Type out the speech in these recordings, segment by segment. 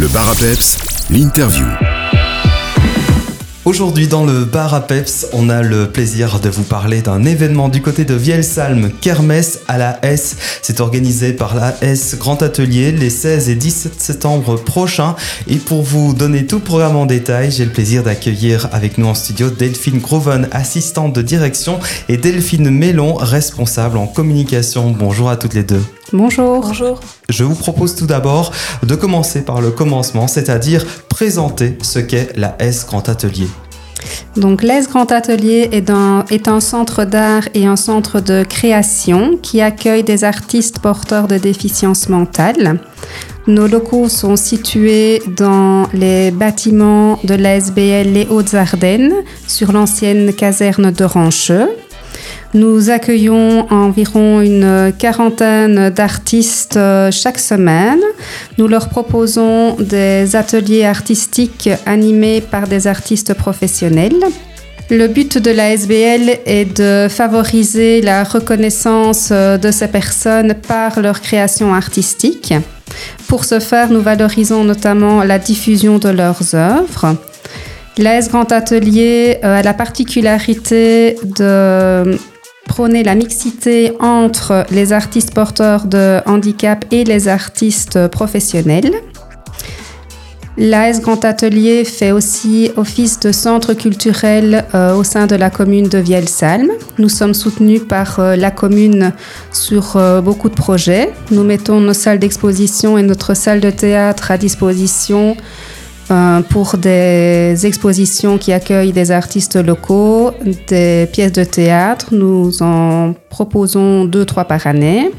Le bar à peps, l'interview. Aujourd'hui dans le bar à Peps, on a le plaisir de vous parler d'un événement du côté de Vielsalm, Kermesse à la S. C'est organisé par la S Grand Atelier les 16 et 17 septembre prochains. Et pour vous donner tout le programme en détail, j'ai le plaisir d'accueillir avec nous en studio Delphine Groven, assistante de direction, et Delphine Mélon, responsable en communication. Bonjour à toutes les deux. Bonjour. Bonjour. Je vous propose tout d'abord de commencer par le commencement, c'est-à-dire présenter ce qu'est la S Grand Atelier. Donc l'ES Grand Atelier est un, est un centre d'art et un centre de création qui accueille des artistes porteurs de déficience mentale. Nos locaux sont situés dans les bâtiments de l'ASBL Les Hautes-Ardennes, sur l'ancienne caserne de Rancheux. Nous accueillons environ une quarantaine d'artistes euh, chaque semaine. Nous leur proposons des ateliers artistiques animés par des artistes professionnels. Le but de la SBL est de favoriser la reconnaissance euh, de ces personnes par leur création artistique. Pour ce faire, nous valorisons notamment la diffusion de leurs œuvres. L'AS Grand Atelier euh, a la particularité de prôner la mixité entre les artistes porteurs de handicap et les artistes professionnels. L'AS Grand Atelier fait aussi office de centre culturel euh, au sein de la commune de Vielsalm. Nous sommes soutenus par euh, la commune sur euh, beaucoup de projets. Nous mettons nos salles d'exposition et notre salle de théâtre à disposition pour des expositions qui accueillent des artistes locaux, des pièces de théâtre. Nous en proposons deux, trois par année.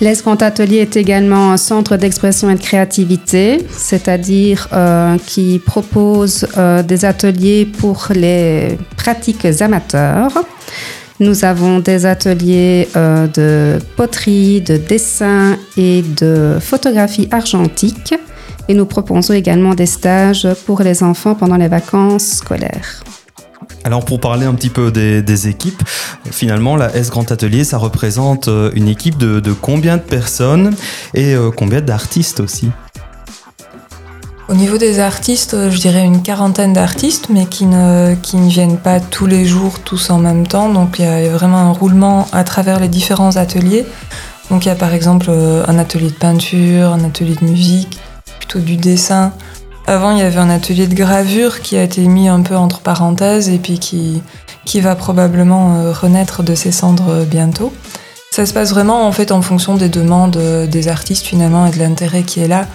L'Escrant Atelier est également un centre d'expression et de créativité, c'est-à-dire euh, qui propose euh, des ateliers pour les pratiques amateurs. Nous avons des ateliers de poterie, de dessin et de photographie argentique et nous proposons également des stages pour les enfants pendant les vacances scolaires. Alors pour parler un petit peu des, équipes, finalement la S Grand Atelier, ça représente euh, une équipe de, combien de personnes et euh, combien d'artistes aussi? Au niveau des artistes, euh, je dirais une quarantaine d'artistes, mais qui ne, qui ne viennent pas tous les jours, tous en même temps. Donc il y a vraiment un roulement à travers les différents ateliers. Donc il y a par exemple un atelier de peinture, un atelier de musique, du dessin. Avant, il y avait un atelier de gravure qui a été mis un peu entre parenthèses et puis qui, qui va probablement euh, renaître de ses cendres euh, bientôt. Ça se passe vraiment en fait en fonction des demandes euh, des artistes finalement et de l'intérêt qui est là.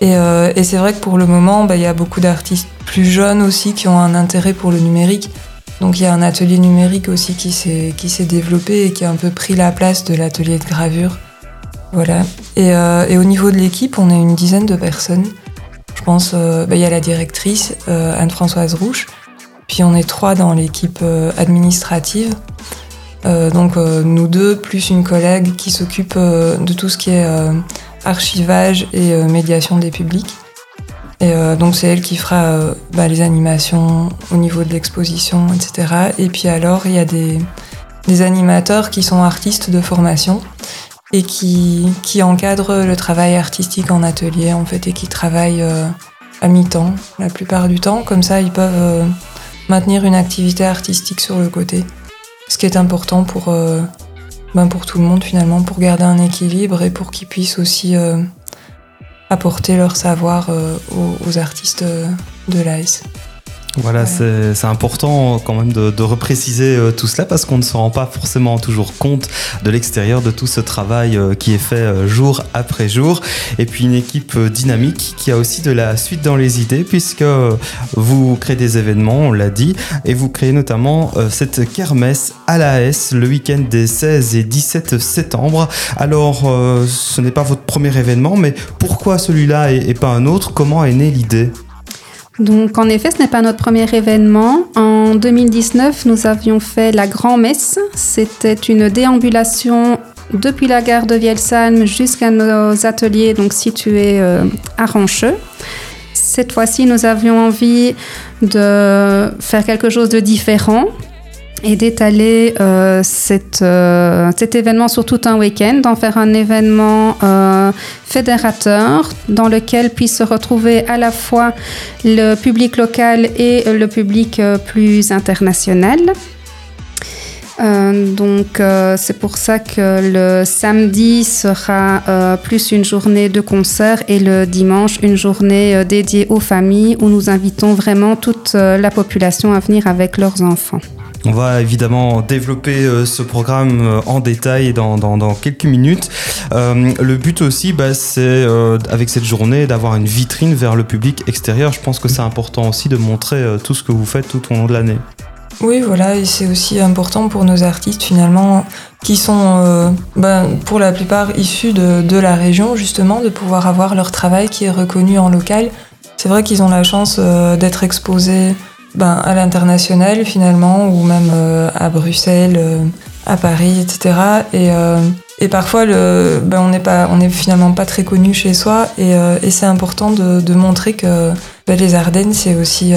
Et, c'est vrai que pour le moment, bah, il y a beaucoup d'artistes plus jeunes aussi qui ont un intérêt pour le numérique. Donc il y a un atelier numérique aussi qui s'est développé et qui a un peu pris la place de l'atelier de gravure. Voilà. Euh, et, au niveau de l'équipe, on est une dizaine de personnes. Je pense, euh, bah, il y a la directrice, euh, Anne-Françoise Rouche, puis on est trois dans l'équipe administrative. donc nous deux, plus une collègue qui s'occupe de tout ce qui est archivage et médiation des publics. Et donc c'est elle qui fera bah, les animations au niveau de l'exposition, etc. Et puis alors, il y a des, des animateurs qui sont artistes de formation et qui, qui encadre le travail artistique en atelier en fait et qui travaillent euh, à mi-temps la plupart du temps. Comme ça, ils peuvent euh, maintenir une activité artistique sur le côté. Ce qui est important pour, euh, ben pour tout le monde finalement, pour garder un équilibre et pour qu'ils puissent aussi apporter leur savoir aux, aux, artistes de l'AS. Voilà, c'est important quand même de, de repréciser euh, tout cela parce qu'on ne se rend pas forcément toujours compte de l'extérieur de tout ce travail euh, qui est fait euh, jour après jour. Et puis une équipe dynamique qui a aussi de la suite dans les idées puisque vous créez des événements, on l'a dit, et vous créez notamment cette kermesse à la S le week-end des 16 et 17 septembre. Alors, ce n'est pas votre premier événement, mais pourquoi celui-là et pas un autre? Comment est née l'idée? Donc en effet, ce n'est pas notre premier événement. En 2019, nous avions fait la grand-messe. C'était une déambulation depuis la gare de Vielsalm jusqu'à nos ateliers donc situés euh, à Rancheux. Cette fois-ci, nous avions envie de faire quelque chose de différent et d'étaler euh, cet événement sur tout un week-end, d'en faire un événement fédérateur dans lequel puisse se retrouver à la fois le public local et le public plus international. Euh, donc euh, c'est pour ça que le samedi sera euh, plus une journée de concert et le dimanche une journée dédiée aux familles où nous invitons vraiment toute la population à venir avec leurs enfants. On va évidemment développer ce programme en détail dans, quelques minutes. le but aussi, bah, c'est avec cette journée d'avoir une vitrine vers le public extérieur. Je pense que c'est important aussi de montrer tout ce que vous faites tout au long de l'année. Oui, voilà, et c'est aussi important pour nos artistes finalement, qui sont euh, ben, pour la plupart issus de, la région, justement, de pouvoir avoir leur travail qui est reconnu en local. C'est vrai qu'ils ont la chance euh, d'être exposés ben, à l'international finalement, ou même euh, à Bruxelles, à Paris, etc. Et, et parfois, le, ben, on n'est pas, on est finalement pas très connu chez soi, et, et c'est important de, de, montrer que ben, les Ardennes, c'est aussi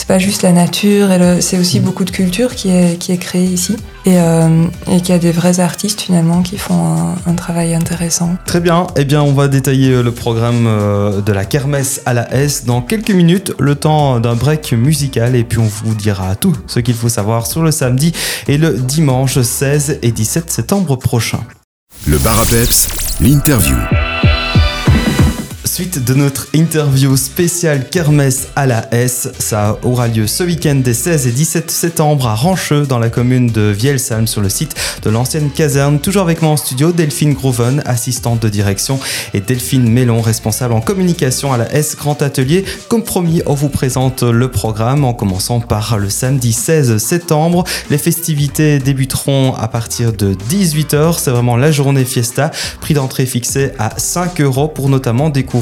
c'est pas juste la nature, c'est aussi mm. beaucoup de culture qui est, qui est créée ici et, euh, et qu'il y a des vrais artistes finalement qui font un, travail intéressant. Très bien, eh bien on va détailler euh, le programme euh, de la kermesse à la S dans quelques minutes, le temps d'un break musical et puis on vous dira tout ce qu'il faut savoir sur le samedi et le dimanche 16 et 17 septembre prochain. Le Bar l'interview suite de notre interview spéciale Kermesse à la S. Ça aura lieu ce week-end des 16 et 17 septembre à Rancheux, dans la commune de Vielsalm, sur le site de l'ancienne caserne. Toujours avec moi en studio, Delphine Groven, assistante de direction, et Delphine Mélon, responsable en communication à la S Grand Atelier. Comme promis, on vous présente le programme en commençant par le samedi 16 septembre. Les festivités débuteront à partir de 18h. C'est vraiment la journée fiesta. Prix d'entrée fixé à 5 euros pour notamment découvrir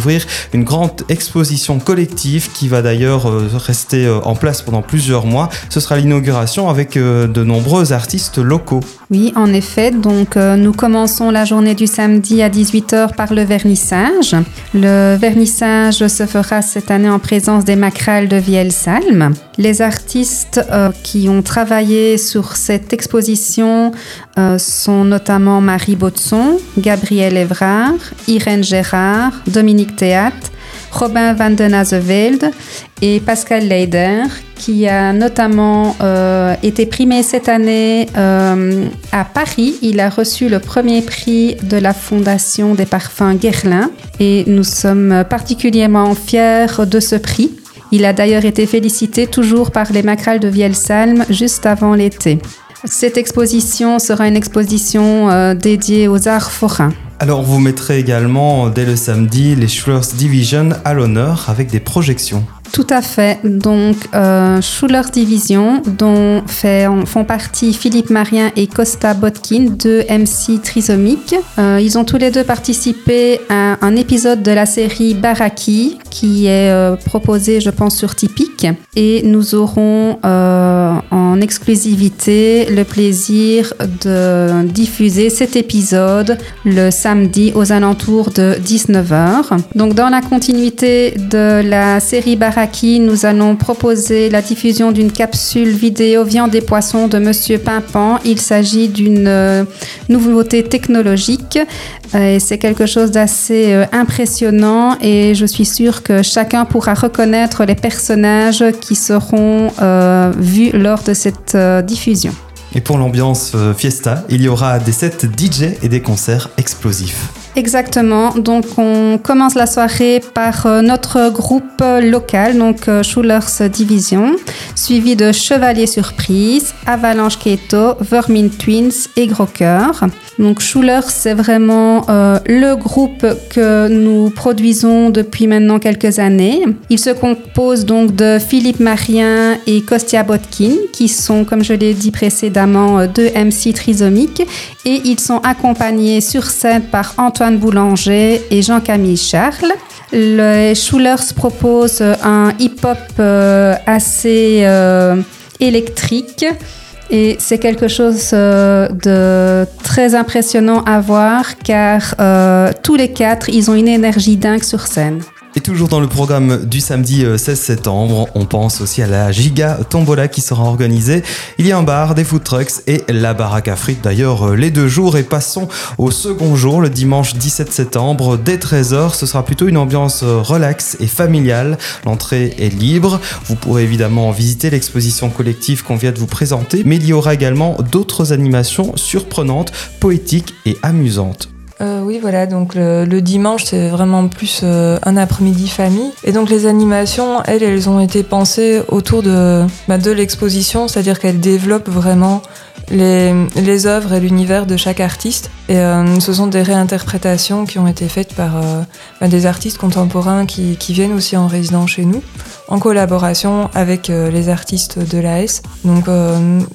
une grande exposition collective qui va d'ailleurs euh, rester euh, en place pendant plusieurs mois. Ce sera l'inauguration avec euh, de nombreux artistes locaux. Oui, en effet. Donc, nous commençons la journée du samedi à 18h par le vernissage. Le vernissage se fera cette année en présence des Macrales de Vielsalm. Les artistes qui ont travaillé sur cette exposition sont notamment Marie Botson, Gabriel Evrard, Irène Gérard, Dominique Théâtre, Robin van den Azevelde et Pascal Leider, qui a notamment euh, été primé cette année euh, à Paris. Il a reçu le premier prix de la Fondation des parfums Guerlain et nous sommes particulièrement fiers de ce prix. Il a d'ailleurs été félicité toujours par les Macrales de Vielsalm juste avant l'été. Cette exposition sera une exposition euh, dédiée aux arts forains. Alors vous mettrez également dès le samedi les Schulers Division à l'honneur avec des projections. Tout à fait. Donc, euh, Schuller Division, dont font partie Philippe Marien et Costa Botkin, deux MC trisomiques. Euh, ils ont tous les deux participé à un épisode de la série Baraki, qui est euh, proposé, je pense, sur Typique. Et nous aurons euh, en exclusivité le plaisir de diffuser cet épisode le samedi aux alentours de 19h. Donc, dans la continuité de la série Baraki, qui nous allons proposer la diffusion d'une capsule vidéo Viande et poissons de Monsieur Pimpan. Il s'agit d'une euh, nouveauté technologique euh, et c'est quelque chose d'assez euh, impressionnant et je suis sûre que chacun pourra reconnaître les personnages qui seront vus lors de cette diffusion. Et pour l'ambiance fiesta, il y aura des sets DJ et des concerts explosifs. Exactement. Donc, on commence la soirée par euh, notre groupe local, donc euh, Schulers Division, suivi de Chevalier Surprise, Avalanche Keto, Vermin Twins et Gros Cœur. Donc, Schulers, c'est vraiment euh, le groupe que nous produisons depuis maintenant quelques années. Il se compose donc de Philippe Marien et Kostia Botkin, qui sont, comme je l'ai dit précédemment, deux MC trisomiques, et ils sont accompagnés sur scène par Antoine Boulanger et Jean-Camille Charles. Les Schulers propose un hip-hop euh, assez euh, électrique et c'est quelque chose euh, de très impressionnant à voir car tous les quatre, ils ont une énergie dingue sur scène. Et toujours dans le programme du samedi 16 euh, septembre, on pense aussi à la Giga Tombola qui sera organisée. Il y a un bar, des food trucks et la baraque à d'ailleurs euh, les deux jours. Et passons au second jour, le dimanche 17 septembre, dès 13h. Ce sera plutôt une ambiance euh, relax et familiale. L'entrée est libre. Vous pourrez évidemment visiter l'exposition collective qu'on vient de vous présenter, mais il y aura également d'autres animations surprenantes, poétiques et amusantes. Euh, oui, voilà, donc le, dimanche, c'est vraiment plus euh, un après-midi famille. Et donc les animations, elles, elles ont été pensées autour de, bah, l'exposition, c'est-à-dire qu'elles développent vraiment les, les œuvres et l'univers de chaque artiste. Et euh, ce sont des réinterprétations qui ont été faites par bah, des artistes contemporains qui, qui, viennent aussi en résidence chez nous, en collaboration avec les artistes de l'AS. Donc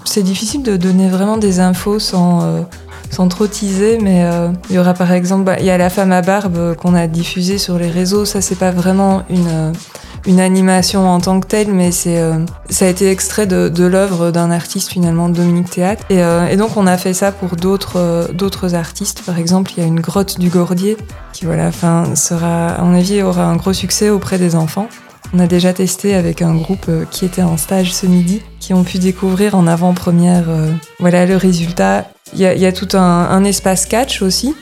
c'est difficile de donner vraiment des infos sans sans trop teaser, mais euh, il y aura par exemple, bah, il y a la femme à barbe euh, qu'on a diffusée sur les réseaux. Ça, c'est pas vraiment une, euh, une animation en tant que telle, mais c'est ça a été extrait de, l'œuvre d'un artiste finalement, Dominique Théâtre. Et, et, donc on a fait ça pour d'autres d'autres artistes. Par exemple, il y a une grotte du Gordier qui voilà, enfin sera à mon avis aura un gros succès auprès des enfants. On a déjà testé avec un groupe qui était en stage ce midi, qui ont pu découvrir en avant-première voilà le résultat il y, a, tout un, espace catch aussi.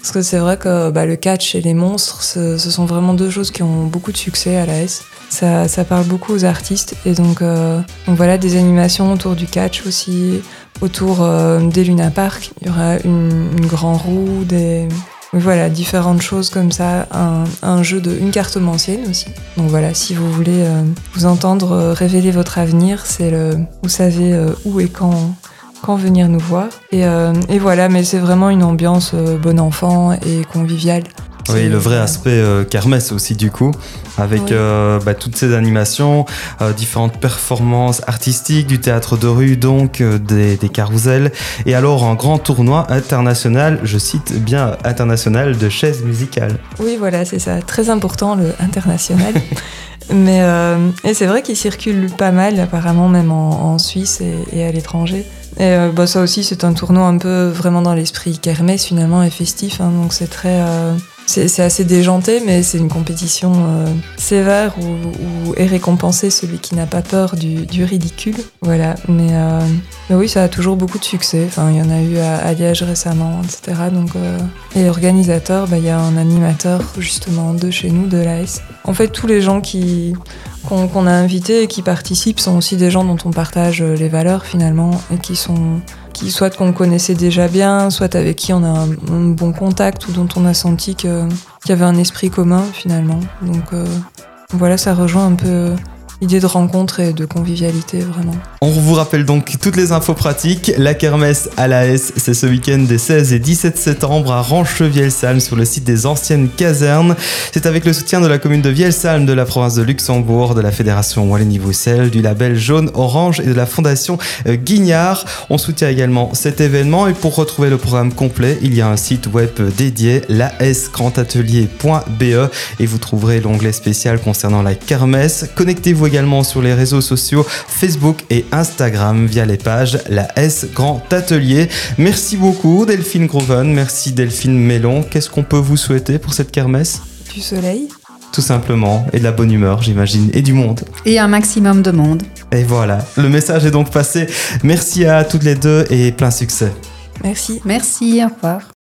Parce que c'est vrai que bah, le catch et les monstres, ce, sont vraiment deux choses qui ont beaucoup de succès à la S. Ça, parle beaucoup aux artistes. Et donc, euh, donc voilà, des animations autour du catch aussi, autour euh, des Luna Park. Il y aura une, une grand roue, des, voilà, différentes choses comme ça, un, jeu de une carte ancienne aussi. Donc voilà, si vous voulez euh, vous entendre révéler votre avenir, c'est le vous savez où et quand quand venir nous voir. Et, euh, et voilà, mais c'est vraiment une ambiance euh, bon enfant et conviviale. Oui, le vrai aspect euh, kermesse aussi du coup, avec bah, toutes ces animations, différentes performances artistiques, du théâtre de rue, donc des, des carousels, et alors un grand tournoi international, je cite bien international, de chaises musicales. Oui, voilà, c'est ça, très important le international. Mais et c'est vrai qu'il circule pas mal, apparemment, même en, en Suisse et, et à l'étranger. Et euh, bah, ça aussi, c'est un tournoi un peu vraiment dans l'esprit kermesse finalement et festif. Hein, donc c'est très, euh, c'est assez déjanté, mais c'est une compétition euh, sévère où, est récompensé celui qui n'a pas peur du, ridicule. Voilà. Mais, mais, oui, ça a toujours beaucoup de succès. Enfin, il y en a eu à, Liège récemment, etc. Donc, et organisateur, bah, il y a un animateur justement de chez nous, de l'AS. En fait, tous les gens qui qu'on a invités et qui participent sont aussi des gens dont on partage euh, les valeurs finalement et qui sont qui soit qu'on connaissait déjà bien, soit avec qui on a un, bon contact ou dont on a senti qu'il y avait un esprit commun finalement. Donc euh, voilà, ça rejoint un peu idée de rencontre et de convivialité vraiment. On vous rappelle donc toutes les infos pratiques. La kermesse à la S, c'est ce week-end des 16 et 17 septembre à Ranche-Vielsalm sur le site des anciennes casernes. C'est avec le soutien de la commune de Vielsalm, de la province de Luxembourg, de la fédération Wallonie-Bruxelles, du label Jaune Orange et de la fondation euh, Guignard. On soutient également cet événement et pour retrouver le programme complet, il y a un site web dédié, lasgrandatelier.be et vous trouverez l'onglet spécial concernant la kermesse. Connectez-vous également sur les réseaux sociaux Facebook et Instagram via les pages La S Grand Atelier. Merci beaucoup Delphine Groven, merci Delphine Mélon. Qu'est-ce qu'on peut vous souhaiter pour cette kermesse? Du soleil. Tout simplement, et de la bonne humeur, j'imagine, et du monde. Et un maximum de monde. Et voilà, le message est donc passé. Merci à toutes les deux et plein succès. Merci. Merci, au revoir.